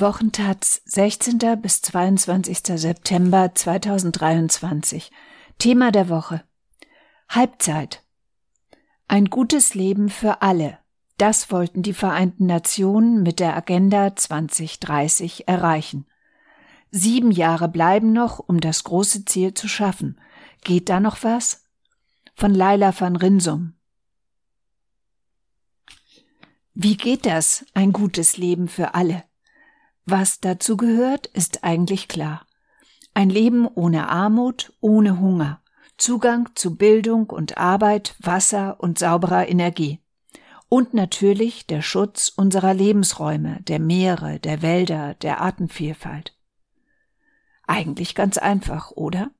Wochentaz 16. bis 22. September 2023. Thema der Woche. Halbzeit. Ein gutes Leben für alle. Das wollten die Vereinten Nationen mit der Agenda 2030 erreichen. Sieben Jahre bleiben noch, um das große Ziel zu schaffen. Geht da noch was? Von Laila van Rinsum. Wie geht das, ein gutes Leben für alle? Was dazu gehört, ist eigentlich klar. Ein Leben ohne Armut, ohne Hunger, Zugang zu Bildung und Arbeit, Wasser und sauberer Energie. Und natürlich der Schutz unserer Lebensräume, der Meere, der Wälder, der Artenvielfalt. Eigentlich ganz einfach, oder?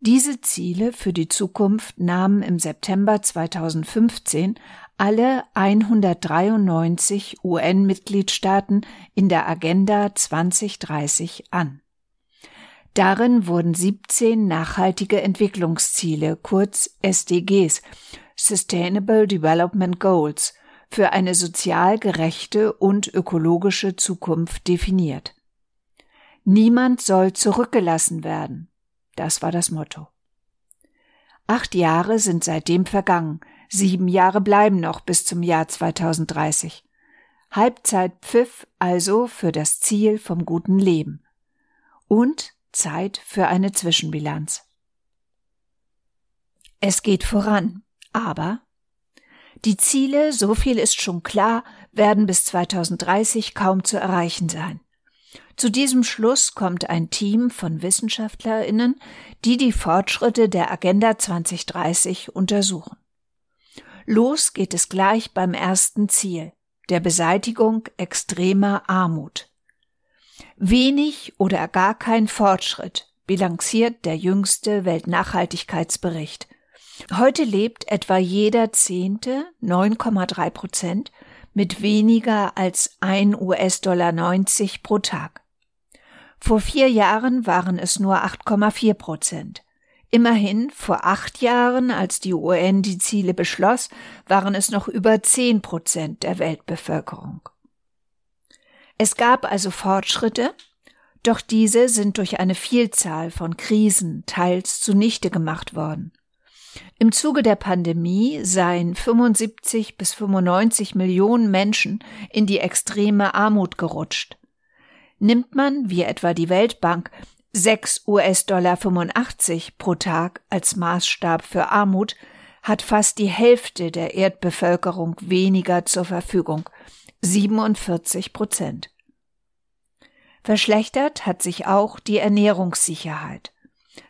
Diese Ziele für die Zukunft nahmen im September 2015 alle 193 UN-Mitgliedstaaten in der Agenda 2030 an. Darin wurden 17 nachhaltige Entwicklungsziele, kurz SDGs, Sustainable Development Goals, für eine sozial gerechte und ökologische Zukunft definiert. Niemand soll zurückgelassen werden. Das war das Motto. Acht Jahre sind seitdem vergangen, Sieben Jahre bleiben noch bis zum Jahr 2030. Halbzeitpfiff also für das Ziel vom guten Leben. Und Zeit für eine Zwischenbilanz. Es geht voran, aber die Ziele, so viel ist schon klar, werden bis 2030 kaum zu erreichen sein. Zu diesem Schluss kommt ein Team von Wissenschaftlerinnen, die die Fortschritte der Agenda 2030 untersuchen. Los geht es gleich beim ersten Ziel, der Beseitigung extremer Armut. Wenig oder gar kein Fortschritt bilanziert der jüngste Weltnachhaltigkeitsbericht. Heute lebt etwa jeder Zehnte, 9,3 Prozent, mit weniger als 1 US-Dollar 90 pro Tag. Vor vier Jahren waren es nur 8,4 Prozent. Immerhin, vor acht Jahren, als die UN die Ziele beschloss, waren es noch über zehn Prozent der Weltbevölkerung. Es gab also Fortschritte, doch diese sind durch eine Vielzahl von Krisen teils zunichte gemacht worden. Im Zuge der Pandemie seien 75 bis 95 Millionen Menschen in die extreme Armut gerutscht. Nimmt man, wie etwa die Weltbank, 6 US-Dollar 85 pro Tag als Maßstab für Armut hat fast die Hälfte der Erdbevölkerung weniger zur Verfügung, 47 Prozent. Verschlechtert hat sich auch die Ernährungssicherheit.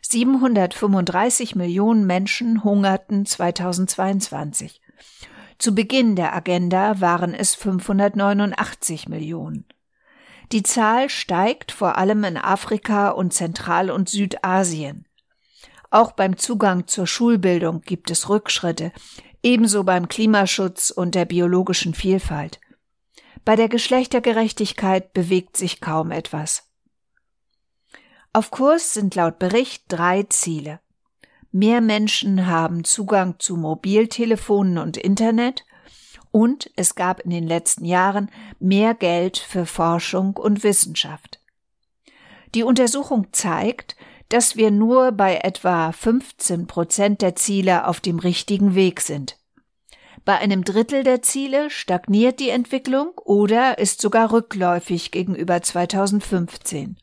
735 Millionen Menschen hungerten 2022. Zu Beginn der Agenda waren es 589 Millionen. Die Zahl steigt vor allem in Afrika und Zentral- und Südasien. Auch beim Zugang zur Schulbildung gibt es Rückschritte, ebenso beim Klimaschutz und der biologischen Vielfalt. Bei der Geschlechtergerechtigkeit bewegt sich kaum etwas. Auf Kurs sind laut Bericht drei Ziele. Mehr Menschen haben Zugang zu Mobiltelefonen und Internet, und es gab in den letzten Jahren mehr Geld für Forschung und Wissenschaft. Die Untersuchung zeigt, dass wir nur bei etwa 15 Prozent der Ziele auf dem richtigen Weg sind. Bei einem Drittel der Ziele stagniert die Entwicklung oder ist sogar rückläufig gegenüber 2015.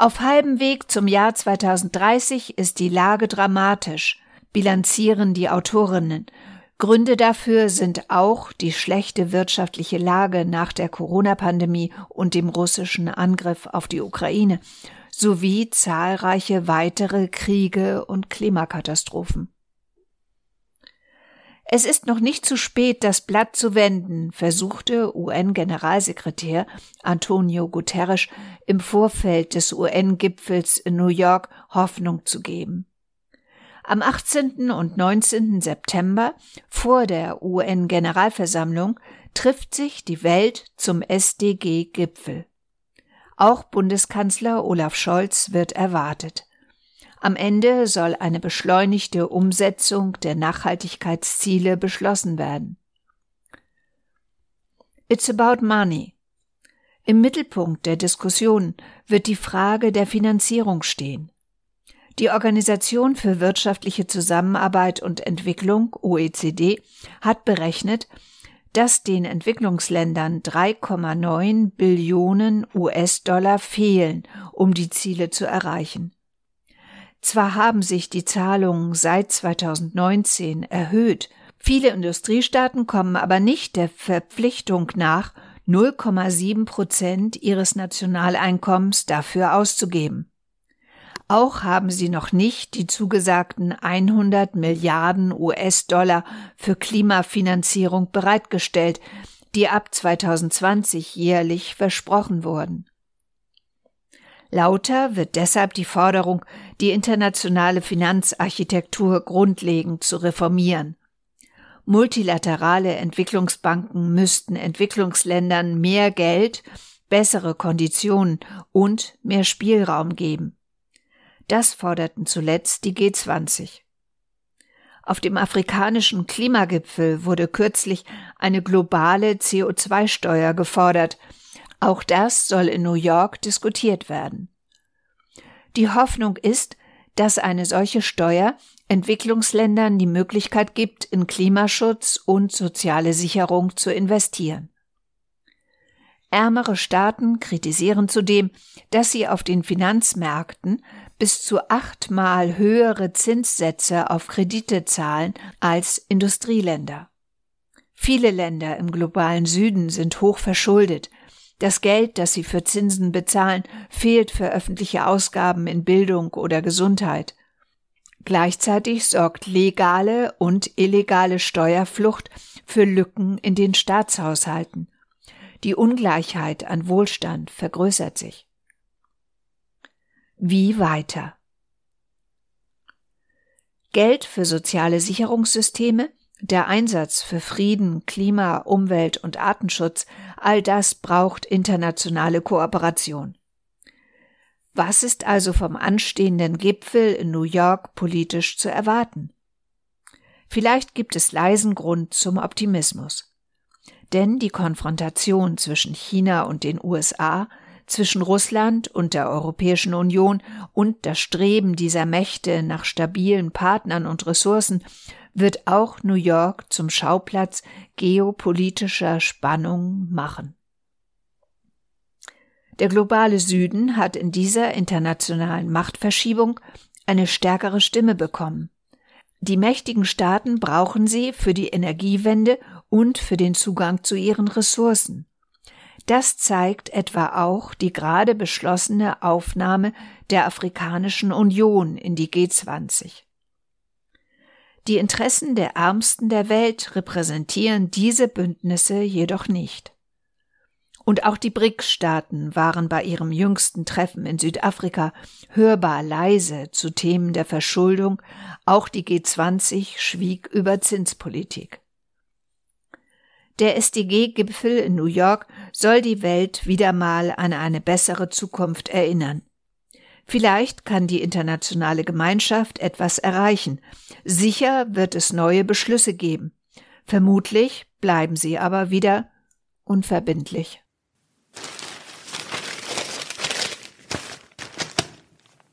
Auf halbem Weg zum Jahr 2030 ist die Lage dramatisch, bilanzieren die Autorinnen Gründe dafür sind auch die schlechte wirtschaftliche Lage nach der Corona-Pandemie und dem russischen Angriff auf die Ukraine sowie zahlreiche weitere Kriege und Klimakatastrophen. Es ist noch nicht zu spät, das Blatt zu wenden, versuchte UN-Generalsekretär Antonio Guterres im Vorfeld des UN-Gipfels in New York Hoffnung zu geben. Am 18. und 19. September vor der UN-Generalversammlung trifft sich die Welt zum SDG-Gipfel. Auch Bundeskanzler Olaf Scholz wird erwartet. Am Ende soll eine beschleunigte Umsetzung der Nachhaltigkeitsziele beschlossen werden. It's about money. Im Mittelpunkt der Diskussion wird die Frage der Finanzierung stehen. Die Organisation für wirtschaftliche Zusammenarbeit und Entwicklung OECD hat berechnet, dass den Entwicklungsländern 3,9 Billionen US-Dollar fehlen, um die Ziele zu erreichen. Zwar haben sich die Zahlungen seit 2019 erhöht, viele Industriestaaten kommen aber nicht der Verpflichtung nach, 0,7 Prozent ihres Nationaleinkommens dafür auszugeben. Auch haben sie noch nicht die zugesagten 100 Milliarden US-Dollar für Klimafinanzierung bereitgestellt, die ab 2020 jährlich versprochen wurden. Lauter wird deshalb die Forderung, die internationale Finanzarchitektur grundlegend zu reformieren. Multilaterale Entwicklungsbanken müssten Entwicklungsländern mehr Geld, bessere Konditionen und mehr Spielraum geben. Das forderten zuletzt die G20. Auf dem afrikanischen Klimagipfel wurde kürzlich eine globale CO2-Steuer gefordert. Auch das soll in New York diskutiert werden. Die Hoffnung ist, dass eine solche Steuer Entwicklungsländern die Möglichkeit gibt, in Klimaschutz und soziale Sicherung zu investieren. Ärmere Staaten kritisieren zudem, dass sie auf den Finanzmärkten bis zu achtmal höhere Zinssätze auf Kredite zahlen als Industrieländer. Viele Länder im globalen Süden sind hoch verschuldet. Das Geld, das sie für Zinsen bezahlen, fehlt für öffentliche Ausgaben in Bildung oder Gesundheit. Gleichzeitig sorgt legale und illegale Steuerflucht für Lücken in den Staatshaushalten. Die Ungleichheit an Wohlstand vergrößert sich. Wie weiter? Geld für soziale Sicherungssysteme, der Einsatz für Frieden, Klima, Umwelt und Artenschutz, all das braucht internationale Kooperation. Was ist also vom anstehenden Gipfel in New York politisch zu erwarten? Vielleicht gibt es leisen Grund zum Optimismus. Denn die Konfrontation zwischen China und den USA zwischen Russland und der Europäischen Union und das Streben dieser Mächte nach stabilen Partnern und Ressourcen wird auch New York zum Schauplatz geopolitischer Spannung machen. Der globale Süden hat in dieser internationalen Machtverschiebung eine stärkere Stimme bekommen. Die mächtigen Staaten brauchen sie für die Energiewende und für den Zugang zu ihren Ressourcen. Das zeigt etwa auch die gerade beschlossene Aufnahme der Afrikanischen Union in die G20. Die Interessen der Ärmsten der Welt repräsentieren diese Bündnisse jedoch nicht. Und auch die BRICS-Staaten waren bei ihrem jüngsten Treffen in Südafrika hörbar leise zu Themen der Verschuldung, auch die G20 schwieg über Zinspolitik. Der SDG-Gipfel in New York soll die Welt wieder mal an eine bessere Zukunft erinnern. Vielleicht kann die internationale Gemeinschaft etwas erreichen. Sicher wird es neue Beschlüsse geben. Vermutlich bleiben sie aber wieder unverbindlich.